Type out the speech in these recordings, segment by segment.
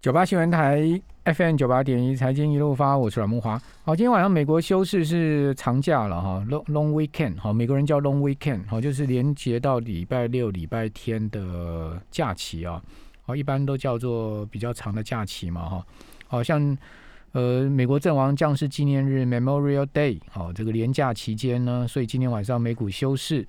九八新闻台 FM 九八点一财经一路发，我是阮木华。好，今天晚上美国休市是长假了哈，long long weekend。好，美国人叫 long weekend，好，就是连接到礼拜六、礼拜天的假期啊。好，一般都叫做比较长的假期嘛哈。好像呃，美国阵亡将士纪念日 Memorial Day，好，这个连假期间呢，所以今天晚上美股休市。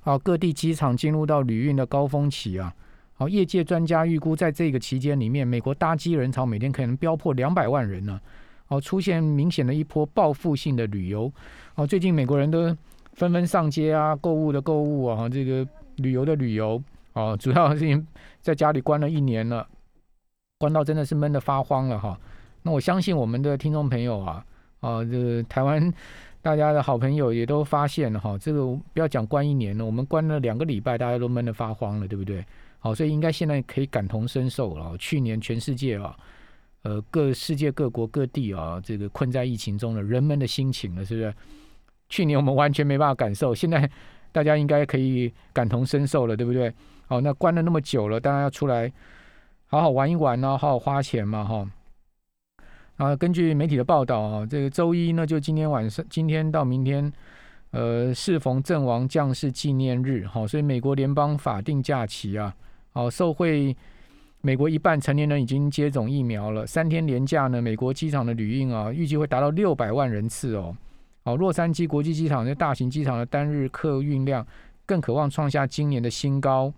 好，各地机场进入到旅运的高峰期啊。好，业界专家预估，在这个期间里面，美国搭机人潮每天可能飙破两百万人呢。哦，出现明显的一波报复性的旅游。哦，最近美国人都纷纷上街啊，购物的购物啊，这个旅游的旅游。哦，主要是因在家里关了一年了，关到真的是闷得发慌了哈。那我相信我们的听众朋友啊，啊，这台湾大家的好朋友也都发现了哈，这个不要讲关一年了，我们关了两个礼拜，大家都闷得发慌了，对不对？好，所以应该现在可以感同身受了。去年全世界啊，呃，各世界各国各地啊，这个困在疫情中的人们的心情了，是不是？去年我们完全没办法感受，现在大家应该可以感同身受了，对不对？好，那关了那么久了，当然要出来好好玩一玩呢，好好花钱嘛，哈。啊，根据媒体的报道啊，这个周一呢，就今天晚上，今天到明天。呃，适逢阵亡将士纪念日，好，所以美国联邦法定假期啊，好，受惠美国一半成年人已经接种疫苗了，三天连假呢，美国机场的旅运啊，预计会达到六百万人次哦，哦，洛杉矶国际机场这大型机场的单日客运量更渴望创下今年的新高，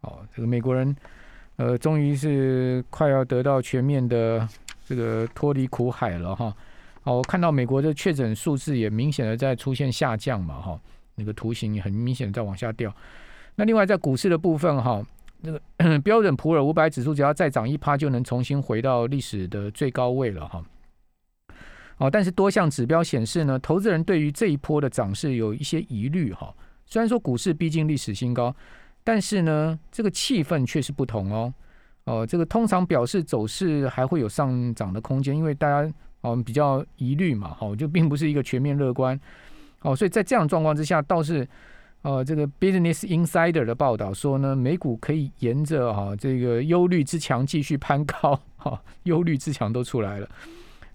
哦，这个美国人呃，终于是快要得到全面的这个脱离苦海了哈。哦，我看到美国的确诊数字也明显的在出现下降嘛，哈，那个图形也很明显的在往下掉。那另外在股市的部分，哈，那个标准普尔五百指数只要再涨一趴，就能重新回到历史的最高位了，哈。哦，但是多项指标显示呢，投资人对于这一波的涨势有一些疑虑，哈。虽然说股市毕竟历史新高，但是呢，这个气氛却是不同哦。哦，这个通常表示走势还会有上涨的空间，因为大家。哦，比较疑虑嘛，哈，就并不是一个全面乐观，哦，所以在这样状况之下，倒是，呃，这个 Business Insider 的报道说呢，美股可以沿着哈这个忧虑之墙继续攀高，哈，忧虑之墙都出来了。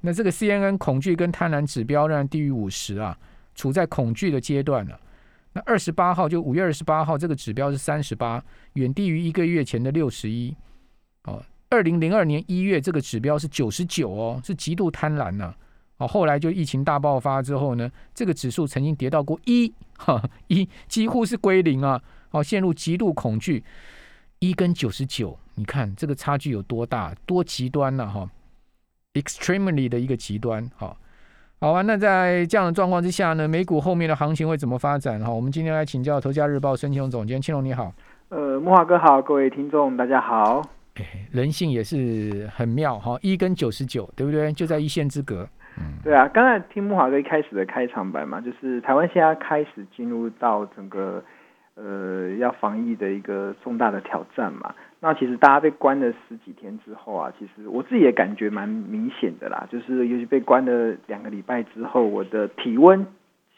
那这个 CNN 恐惧跟贪婪指标仍然低于五十啊，处在恐惧的阶段了。那二十八号就五月二十八号这个指标是三十八，远低于一个月前的六十一，哦。二零零二年一月，这个指标是九十九哦，是极度贪婪呢。哦，后来就疫情大爆发之后呢，这个指数曾经跌到过一，哈 一几乎是归零啊。哦，陷入极度恐惧，一跟九十九，你看这个差距有多大，多极端呢？哈，extremely 的一个极端。好，好啊。那在这样的状况之下呢，美股后面的行情会怎么发展？哈，我们今天来请教《头家日报》申请总监庆龙，你好。呃，木华哥好，各位听众大家好。人性也是很妙哈，一跟九十九，对不对？就在一线之隔。对啊。刚才听木华哥一开始的开场白嘛，就是台湾现在开始进入到整个呃要防疫的一个重大的挑战嘛。那其实大家被关了十几天之后啊，其实我自己也感觉蛮明显的啦。就是尤其被关了两个礼拜之后，我的体温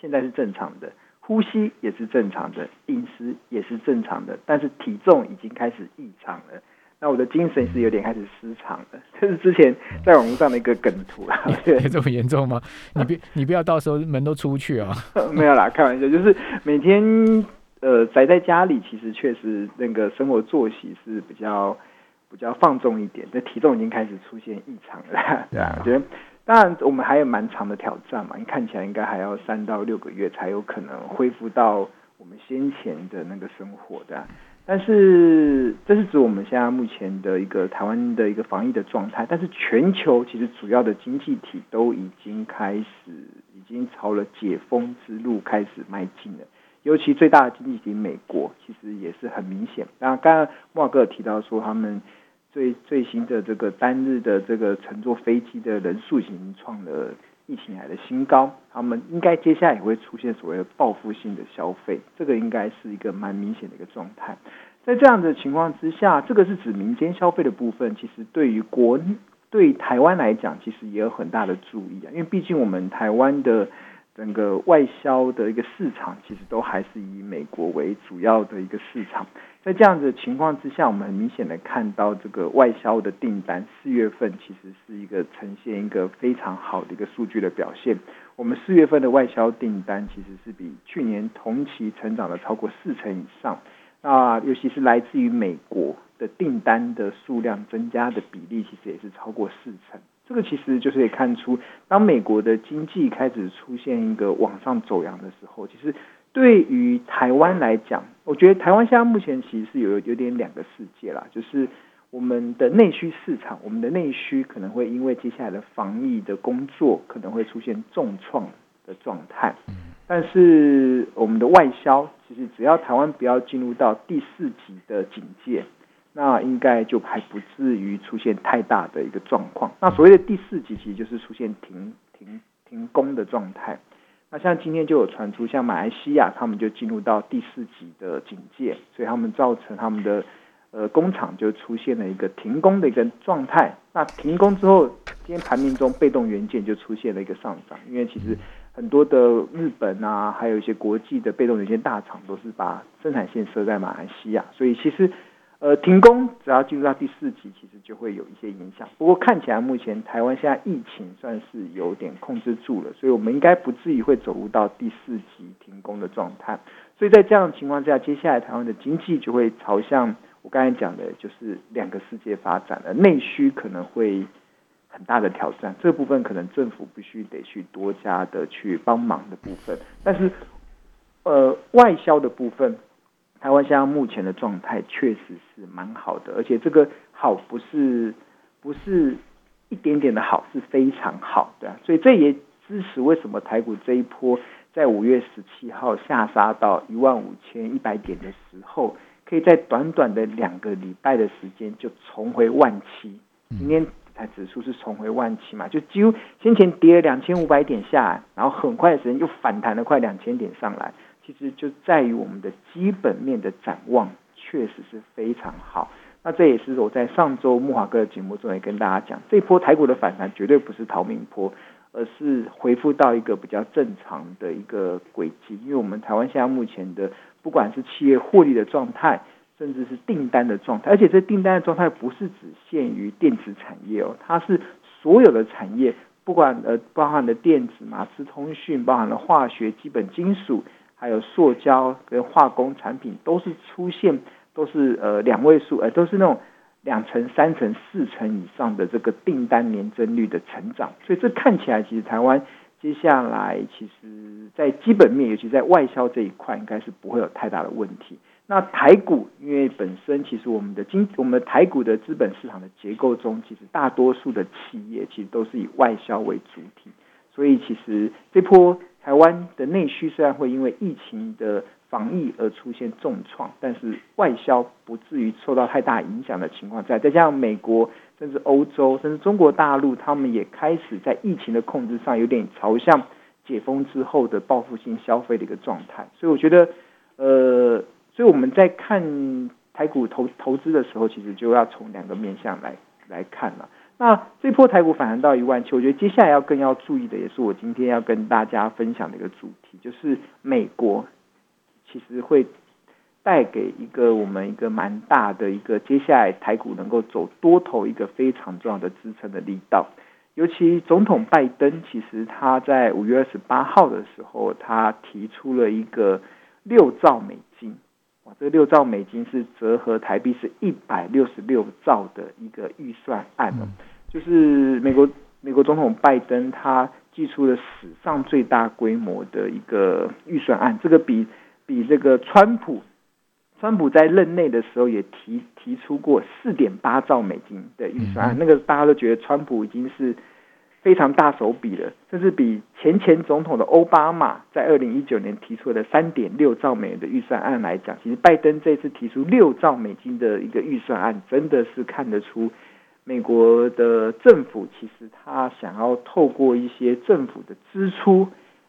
现在是正常的，呼吸也是正常的，饮食也是正常的，但是体重已经开始异常了。那我的精神是有点开始失常了，这是之前在网络上的一个梗图啦。这么严重吗？你别你不要到时候门都出不去啊！没有啦，开玩笑，就是每天呃宅在家里，其实确实那个生活作息是比较比较放纵一点，这体重已经开始出现异常了，对啊，我觉得当然我们还有蛮长的挑战嘛，你看起来应该还要三到六个月才有可能恢复到我们先前的那个生活的。但是这是指我们现在目前的一个台湾的一个防疫的状态，但是全球其实主要的经济体都已经开始，已经朝了解封之路开始迈进了。尤其最大的经济体美国，其实也是很明显。那刚刚莫尔格提到说，他们最最新的这个单日的这个乘坐飞机的人数已经创了。疫情来的新高，他们应该接下来也会出现所谓的报复性的消费，这个应该是一个蛮明显的一个状态。在这样的情况之下，这个是指民间消费的部分，其实对于国对台湾来讲，其实也有很大的注意啊，因为毕竟我们台湾的整个外销的一个市场，其实都还是以美国为主要的一个市场。在这样子的情况之下，我们很明显的看到这个外销的订单，四月份其实是一个呈现一个非常好的一个数据的表现。我们四月份的外销订单其实是比去年同期成长了超过四成以上。那尤其是来自于美国的订单的数量增加的比例，其实也是超过四成。这个其实就是可以看出，当美国的经济开始出现一个往上走扬的时候，其实对于台湾来讲，我觉得台湾现在目前其实是有有点两个世界啦，就是我们的内需市场，我们的内需可能会因为接下来的防疫的工作可能会出现重创的状态，但是我们的外销，其实只要台湾不要进入到第四级的警戒。那应该就还不至于出现太大的一个状况。那所谓的第四级，其实就是出现停停停工的状态。那像今天就有传出，像马来西亚他们就进入到第四级的警戒，所以他们造成他们的呃工厂就出现了一个停工的一个状态。那停工之后，今天盘面中被动元件就出现了一个上涨，因为其实很多的日本啊，还有一些国际的被动元件大厂都是把生产线设在马来西亚，所以其实。呃，停工只要进入到第四级，其实就会有一些影响。不过看起来目前台湾现在疫情算是有点控制住了，所以我们应该不至于会走入到第四级停工的状态。所以在这样的情况下，接下来台湾的经济就会朝向我刚才讲的，就是两个世界发展了。内需可能会很大的挑战，这部分可能政府必须得去多加的去帮忙的部分。但是，呃，外销的部分。台湾现在目前的状态确实是蛮好的，而且这个好不是不是一点点的好，是非常好的，所以这也支持为什么台股这一波在五月十七号下杀到一万五千一百点的时候，可以在短短的两个礼拜的时间就重回万七。今天台指数是重回万七嘛，就几乎先前跌了两千五百点下来，然后很快的时间又反弹了快两千点上来。其实就在于我们的基本面的展望确实是非常好。那这也是我在上周木华哥的节目中也跟大家讲，这波台股的反弹绝对不是逃命坡，而是恢复到一个比较正常的一个轨迹。因为我们台湾现在目前的不管是企业获利的状态，甚至是订单的状态，而且这订单的状态不是只限于电子产业哦，它是所有的产业，不管呃包含的电子、马斯通讯，包含了化学、基本金属。还有塑胶跟化工产品都是出现都是呃两位数，呃都是那种两成、三成、四成以上的这个订单年增率的成长，所以这看起来其实台湾接下来其实在基本面，尤其在外销这一块，应该是不会有太大的问题。那台股因为本身其实我们的经我们台股的资本市场的结构中，其实大多数的企业其实都是以外销为主体，所以其实这波。台湾的内需虽然会因为疫情的防疫而出现重创，但是外销不至于受到太大影响的情况在，再加上美国甚至欧洲甚至中国大陆，他们也开始在疫情的控制上有点朝向解封之后的报复性消费的一个状态，所以我觉得，呃，所以我们在看台股投投资的时候，其实就要从两个面向来来看了。那这波台股反弹到一万七，我觉得接下来要更要注意的，也是我今天要跟大家分享的一个主题，就是美国其实会带给一个我们一个蛮大的一个接下来台股能够走多头一个非常重要的支撑的力道。尤其总统拜登其实他在五月二十八号的时候，他提出了一个六兆美金。哇这个六兆美金是折合台币是一百六十六兆的一个预算案哦，就是美国美国总统拜登他寄出了史上最大规模的一个预算案，这个比比这个川普川普在任内的时候也提提出过四点八兆美金的预算案，那个大家都觉得川普已经是。非常大手笔了，甚至比前前总统的奥巴马在二零一九年提出的三点六兆美元的预算案来讲，其实拜登这次提出六兆美金的一个预算案，真的是看得出美国的政府其实他想要透过一些政府的支出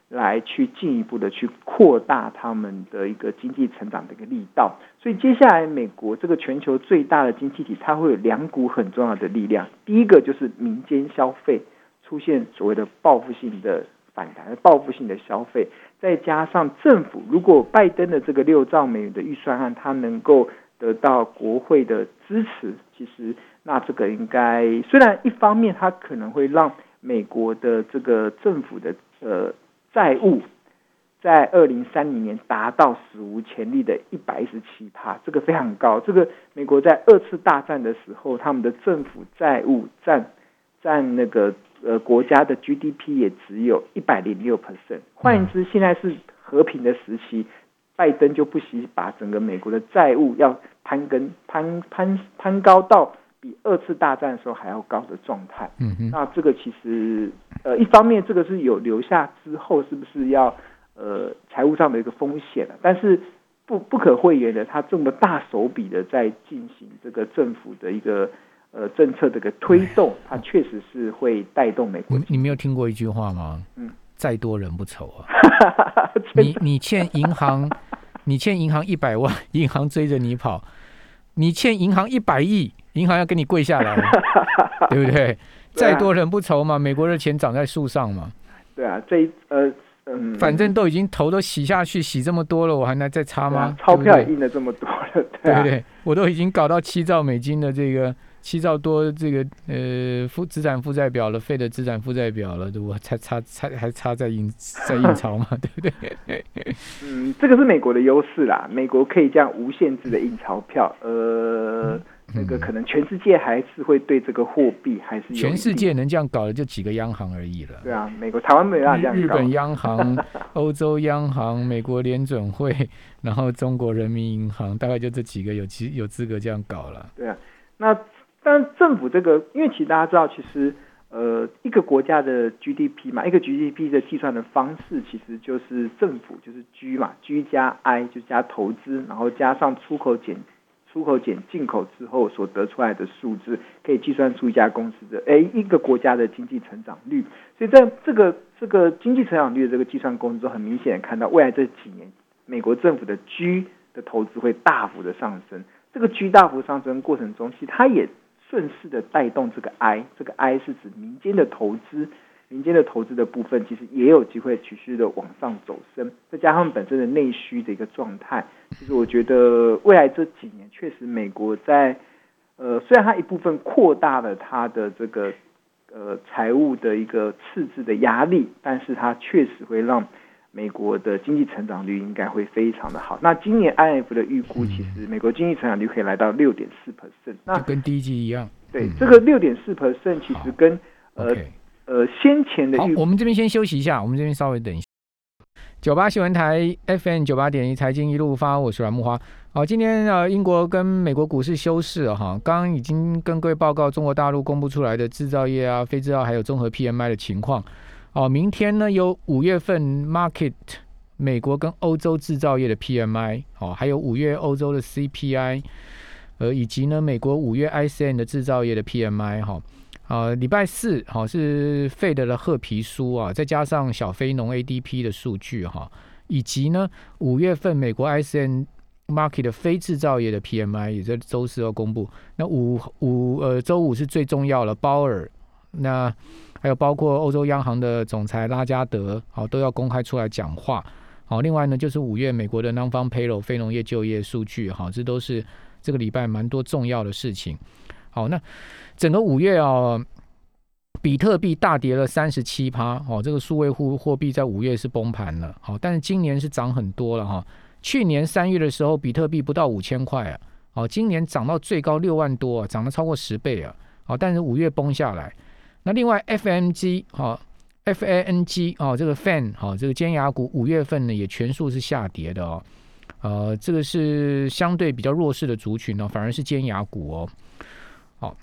来去进一步的去扩大他们的一个经济成长的一个力道。所以接下来美国这个全球最大的经济体，它会有两股很重要的力量，第一个就是民间消费。出现所谓的报复性的反弹、报复性的消费，再加上政府如果拜登的这个六兆美元的预算案，它能够得到国会的支持，其实那这个应该虽然一方面它可能会让美国的这个政府的呃债务。在二零三零年达到史无前例的一百一十七帕，这个非常高。这个美国在二次大战的时候，他们的政府债务占占那个呃国家的 GDP 也只有一百零六 percent。换言之，现在是和平的时期，拜登就不惜把整个美国的债务要攀跟攀攀攀高到比二次大战的时候还要高的状态。嗯哼，那这个其实呃一方面这个是有留下之后是不是要？呃，财务上的一个风险了，但是不不可讳言的，他这么大手笔的在进行这个政府的一个呃政策的一个推动，它确实是会带动美国。你你没有听过一句话吗？嗯，再多人不愁啊。你你欠银行，你欠银行一百万，银行追着你跑；你欠银行一百亿，银行要跟你跪下来，对不对？再多人不愁嘛，美国的钱长在树上嘛。对啊，这呃。嗯，反正都已经头都洗下去，洗这么多了，我还能再擦吗？钞票也印了这么多了，对不对？我都已经搞到七兆美金的这个七兆多这个呃负资产负债表了，废的资产负债表了，我才差差还差在印在印钞嘛，对不对？嗯，这个是美国的优势啦，美国可以这样无限制的印钞票，呃。那个可能全世界还是会对这个货币还是 全世界能这样搞的就几个央行而已了。对啊，美国、台湾没有这样日本央行、欧洲央行、美国联准会，然后中国人民银行，大概就这几个有资有资格这样搞了。对啊，那但政府这个，因为其实大家知道，其实呃，一个国家的 GDP 嘛，一个 GDP 的计算的方式，其实就是政府就是 G 嘛，G 加 I 就加投资，然后加上出口减。出口减进口之后所得出来的数字，可以计算出一家公司的诶一个国家的经济成长率。所以在这个这个经济成长率的这个计算公式，很明显看到未来这几年美国政府的 G 的投资会大幅的上升。这个 G 大幅上升过程中，其实它也顺势的带动这个 I，这个 I 是指民间的投资。民间的投资的部分，其实也有机会持续的往上走升，再加上本身的内需的一个状态，其实我觉得未来这几年确实美国在呃，虽然它一部分扩大了它的这个呃财务的一个赤字的压力，但是它确实会让美国的经济成长率应该会非常的好。那今年 I F 的预估，其实美国经济成长率可以来到六点四 percent，那跟第一季一样。对，这个六点四 percent 其实跟呃。呃，先前的预，我们这边先休息一下，我们这边稍微等一下。九八新闻台 FM 九八点一财经一路发，我是阮木花。好，今天呃，英国跟美国股市休市哈，刚刚已经跟各位报告中国大陆公布出来的制造业啊、非制造还有综合 PMI 的情况。哦，明天呢有五月份 Market 美国跟欧洲制造业的 PMI，哦，还有五月欧洲的 CPI，呃，以及呢美国五月 ICN 的制造业的 PMI 哈。啊，礼拜四好是费德的褐皮书啊，再加上小非农 ADP 的数据哈，以及呢五月份美国 ICN Market 的非制造业的 PMI 也在周四要公布。那五五呃周五是最重要的，鲍尔那还有包括欧洲央行的总裁拉加德好都要公开出来讲话。好，另外呢就是五月美国的 Non-Farm Payroll 非农业就业数据哈，这都是这个礼拜蛮多重要的事情。好，那。整个五月啊，比特币大跌了三十七趴，哦，这个数位货货币在五月是崩盘了，好，但是今年是涨很多了哈。去年三月的时候，比特币不到五千块啊，好，今年涨到最高六万多，啊涨了超过十倍啊，好，但是五月崩下来。那另外，FMG 哈，FANG 哦，这个 Fan 好，这个尖牙股五月份呢也全数是下跌的哦，呃，这个是相对比较弱势的族群呢，反而是尖牙股哦。好，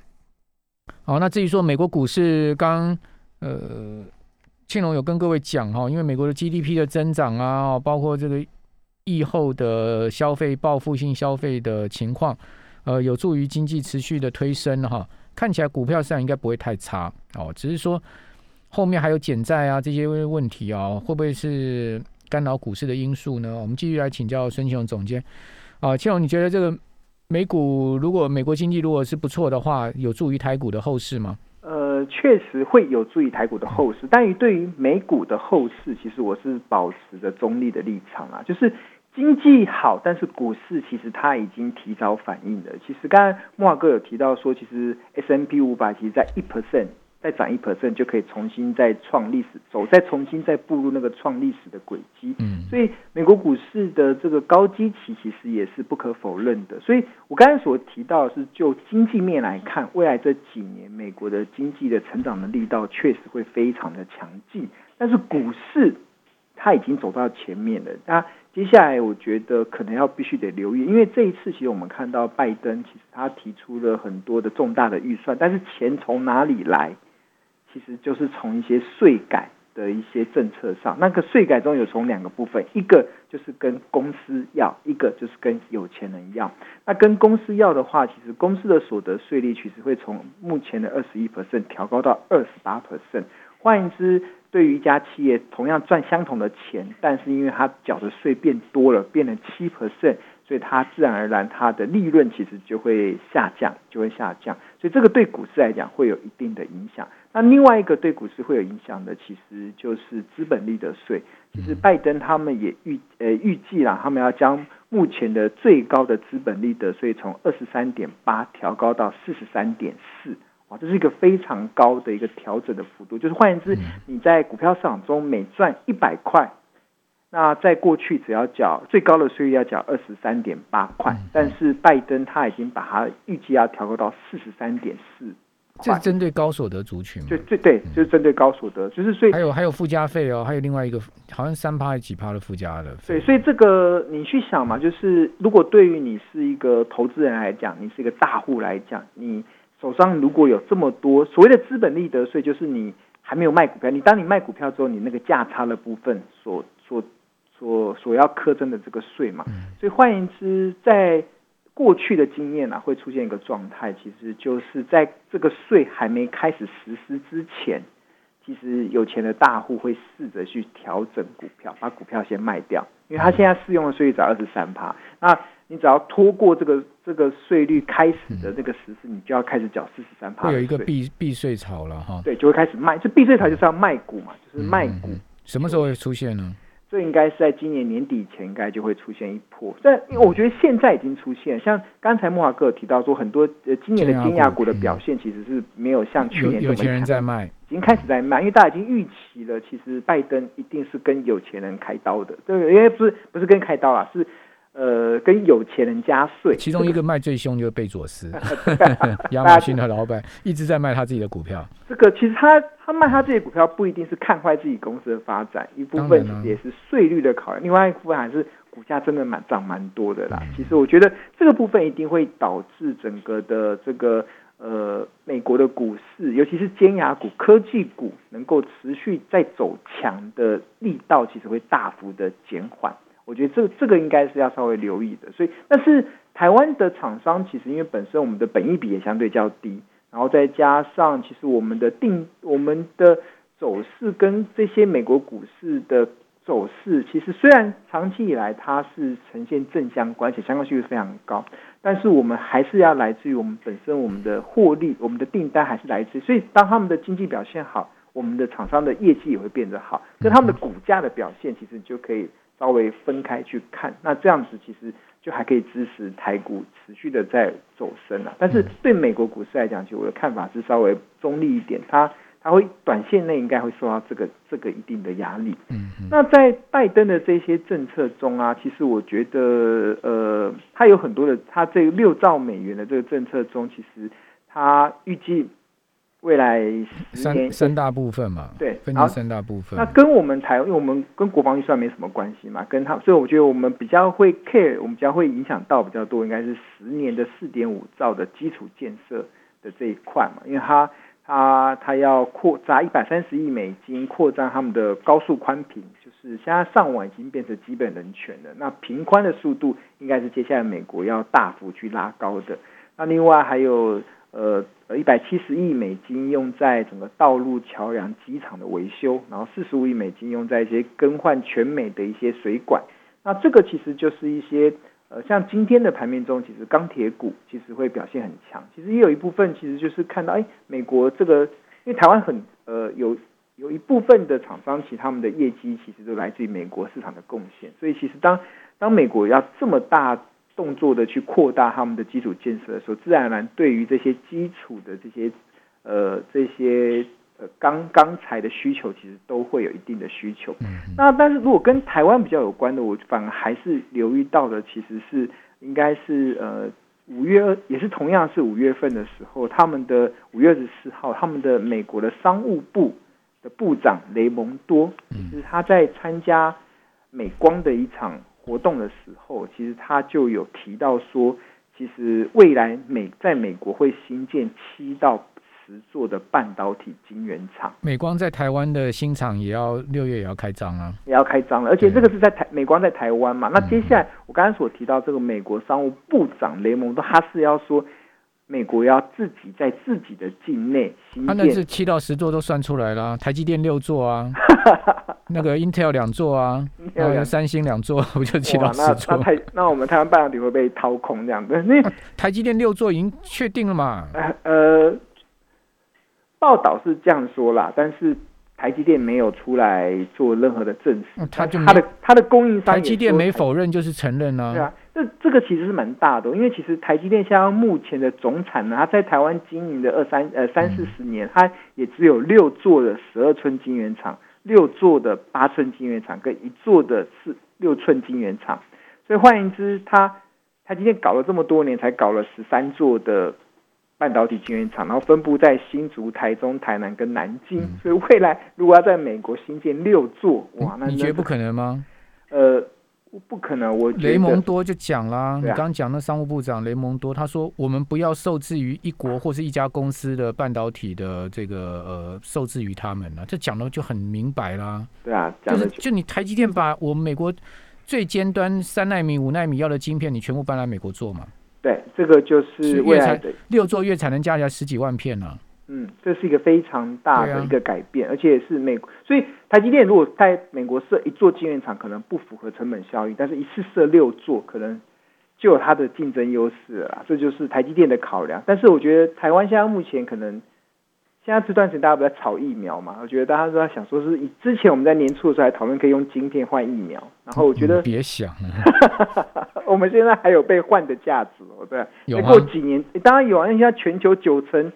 好那至于说美国股市，刚呃，庆龙有跟各位讲哈，因为美国的 GDP 的增长啊，包括这个疫后的消费、报复性消费的情况，呃，有助于经济持续的推升哈。看起来股票市场应该不会太差哦，只是说后面还有减债啊这些问题啊，会不会是干扰股市的因素呢？我们继续来请教孙庆龙总监啊，庆荣，你觉得这个？美股如果美国经济如果是不错的话，有助于台股的后市吗？呃，确实会有助于台股的后市，但于对于美股的后市，其实我是保持着中立的立场啊。就是经济好，但是股市其实它已经提早反应了。其实刚才莫华哥有提到说，其实 S M P 五百其实在一 percent。再涨一 percent 就可以重新再创历史走，再重新再步入那个创历史的轨迹。嗯，所以美国股市的这个高基期其实也是不可否认的。所以我刚才所提到的是，就经济面来看，未来这几年美国的经济的成长的力道确实会非常的强劲。但是股市它已经走到前面了，那接下来我觉得可能要必须得留意，因为这一次其实我们看到拜登其实他提出了很多的重大的预算，但是钱从哪里来？其实就是从一些税改的一些政策上，那个税改中有从两个部分，一个就是跟公司要，一个就是跟有钱人要。那跟公司要的话，其实公司的所得税率其实会从目前的二十一 percent 调高到二十八 percent。换言之，对于一家企业同样赚相同的钱，但是因为它缴的税变多了，变成七 percent。所以它自然而然，它的利润其实就会下降，就会下降。所以这个对股市来讲会有一定的影响。那另外一个对股市会有影响的，其实就是资本利得税。其实拜登他们也预呃预计啦，他们要将目前的最高的资本利得税从二十三点八调高到四十三点四。哇，这是一个非常高的一个调整的幅度。就是换言之，你在股票市场中每赚一百块。那在过去，只要缴最高的税率要缴二十三点八块，但是拜登他已经把它预计要调高到四十三点四。这是针对高所得族群吗？对对对，就是针对高所得，就是所以还有还有附加费哦，还有另外一个好像三趴还是几趴的附加的。对，所以这个你去想嘛，就是如果对于你是一个投资人来讲，你是一个大户来讲，你手上如果有这么多所谓的资本利得税，就是你还没有卖股票，你当你卖股票之后，你那个价差的部分所所。所所要苛征的这个税嘛，所以换言之，在过去的经验啊，会出现一个状态，其实就是在这个税还没开始实施之前，其实有钱的大户会试着去调整股票，把股票先卖掉，因为他现在适用的税率只二十三趴，那你只要拖过这个这个税率开始的这个实施，你就要开始缴四十三趴，会有一个避避税潮了哈，对，就会开始卖，这避税潮就是要卖股嘛，就是卖股，什么时候会出现呢？这应该是在今年年底前，应该就会出现一波。但我觉得现在已经出现，像刚才莫华哥提到说，很多呃今年的金牙股的表现其实是没有像去年有钱人在卖，已经开始在卖，因为大家已经预期了，其实拜登一定是跟有钱人开刀的，对，因为不是不是跟开刀啊，是。呃，跟有钱人加税，其中一个卖最凶就是贝佐斯，亚马逊的老板一直在卖他自己的股票。这个其实他他卖他自己股票不一定是看坏自己公司的发展，一部分其实也是税率的考量，另外一部分还是股价真的蛮涨蛮多的啦。其实我觉得这个部分一定会导致整个的这个呃美国的股市，尤其是尖牙股、科技股能够持续在走强的力道，其实会大幅的减缓。我觉得这这个应该是要稍微留意的，所以但是台湾的厂商其实因为本身我们的本益比也相对较低，然后再加上其实我们的定我们的走势跟这些美国股市的走势，其实虽然长期以来它是呈现正相关，且相关性非常高，但是我们还是要来自于我们本身我们的获利，我们的订单还是来自，所以当他们的经济表现好，我们的厂商的业绩也会变得好，跟他们的股价的表现其实就可以。稍微分开去看，那这样子其实就还可以支持台股持续的在走升了。但是对美国股市来讲，其实我的看法是稍微中立一点，它它会短线内应该会受到这个这个一定的压力。嗯，那在拜登的这些政策中啊，其实我觉得呃，他有很多的，他这六兆美元的这个政策中，其实他预计。未来三三大部分嘛，对，分成三大部分。那跟我们台，因为我们跟国防预算没什么关系嘛，跟他，所以我觉得我们比较会 care，我们比较会影响到比较多，应该是十年的四点五兆的基础建设的这一块嘛，因为他他他要扩砸一百三十亿美金扩张他们的高速宽频，就是现在上网已经变成基本人权了。那频宽的速度应该是接下来美国要大幅去拉高的。那另外还有。呃，一百七十亿美金用在整个道路、桥梁、机场的维修，然后四十五亿美金用在一些更换全美的一些水管。那这个其实就是一些呃，像今天的盘面中，其实钢铁股其实会表现很强。其实也有一部分其实就是看到，哎，美国这个因为台湾很呃有有一部分的厂商，其实他们的业绩其实都来自于美国市场的贡献，所以其实当当美国要这么大动作的去扩大他们的基础建设的时候，自然而然对于这些基础的这些呃这些呃钢钢材的需求，其实都会有一定的需求。那但是如果跟台湾比较有关的，我反而还是留意到的，其实是应该是呃五月二，也是同样是五月份的时候，他们的五月二十四号，他们的美国的商务部的部长雷蒙多，就是他在参加美光的一场。活动的时候，其实他就有提到说，其实未来美在美国会新建七到十座的半导体晶圆厂。美光在台湾的新厂也要六月也要开张啊，也要开张了。而且这个是在台美光在台湾嘛。那接下来我刚才所提到这个美国商务部长雷蒙多，他是要说。美国要自己在自己的境内新建，那是七到十座都算出来了。台积电六座啊，那个 Intel 两座啊，还有三星两座，不就七到十座？那太那我们台湾半导体会被掏空这样子。那台积电六座已经确定了嘛？呃，报道是这样说啦，但是台积电没有出来做任何的证实。他就他的他的供应商，台积电没否认就是承认啊。对啊。这这个其实是蛮大的，因为其实台积电现在目前的总产呢，它在台湾经营的二三呃三四十年，它也只有六座的十二寸晶圆厂，六座的八寸晶圆厂，跟一座的四六寸晶圆厂。所以换言之，它台积电搞了这么多年，才搞了十三座的半导体晶圆厂，然后分布在新竹、台中、台南跟南京。所以未来如果要在美国新建六座，哇，那你觉得不可能吗？呃。不可能，我雷蒙多就讲啦，你刚刚讲那商务部长雷蒙多，他说我们不要受制于一国或是一家公司的半导体的这个呃受制于他们了，这讲的就很明白啦。对啊，就是就你台积电把我们美国最尖端三纳米、五纳米要的晶片，你全部搬来美国做嘛？对，这个就是未来的六座月产能加起来十几万片呢。嗯，这是一个非常大的一个改变，而且是美，所以台积电如果在美国设一座晶圆厂，可能不符合成本效益，但是一次设六座，可能就有它的竞争优势了。这就是台积电的考量。但是我觉得台湾现在目前可能现在这段时间大家不在炒疫苗嘛，我觉得大家都在想说是以之前我们在年初的时候还讨论可以用晶片换疫苗，然后我觉得别想，我们现在还有被换的价值哦，对，再过几年当然有啊，现在全球九成。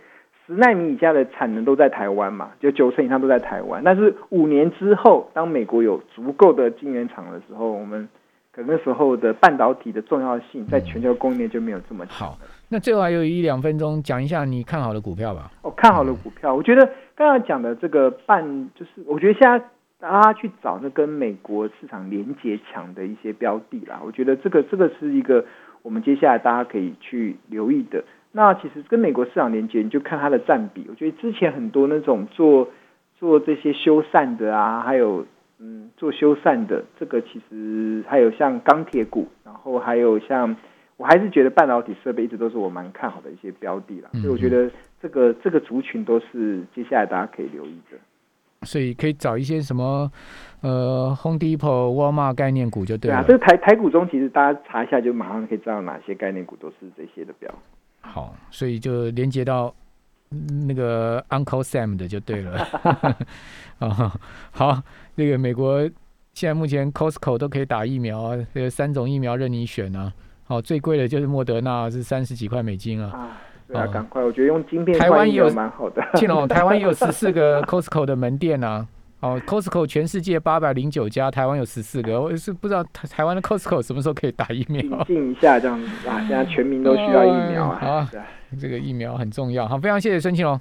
十纳米以下的产能都在台湾嘛，就九成以上都在台湾。但是五年之后，当美国有足够的晶圆厂的时候，我们可能那时候的半导体的重要性在全球供应链就没有这么好。那最后还有一两分钟，讲一下你看好的股票吧。哦，看好的股票，我觉得刚刚讲的这个半，就是我觉得现在大家去找那跟美国市场连接强的一些标的啦。我觉得这个这个是一个我们接下来大家可以去留意的。那其实跟美国市场连接，你就看它的占比。我觉得之前很多那种做做这些修缮的啊，还有嗯做修缮的，这个其实还有像钢铁股，然后还有像我还是觉得半导体设备一直都是我蛮看好的一些标的啦。所以我觉得这个这个族群都是接下来大家可以留意的。所以可以找一些什么呃 Home Depot、沃尔玛概念股就对了。啊，这个台台股中其实大家查一下就马上可以知道哪些概念股都是这些的标。好，所以就连接到那个 Uncle Sam 的就对了。啊，好，那个美国现在目前 Costco 都可以打疫苗啊，这个三种疫苗任你选啊。好，最贵的就是莫德纳，是三十几块美金啊。啊，对啊，赶快，我觉得用晶片台湾也有蛮好的。庆龙，台湾也有十四个 Costco 的门店啊。哦，Costco 全世界八百零九家，台湾有十四个，我是不知道台台湾的 Costco 什么时候可以打疫苗。引进一下这样子啊，现在全民都需要疫苗啊。好，这个疫苗很重要。好，非常谢谢孙庆龙。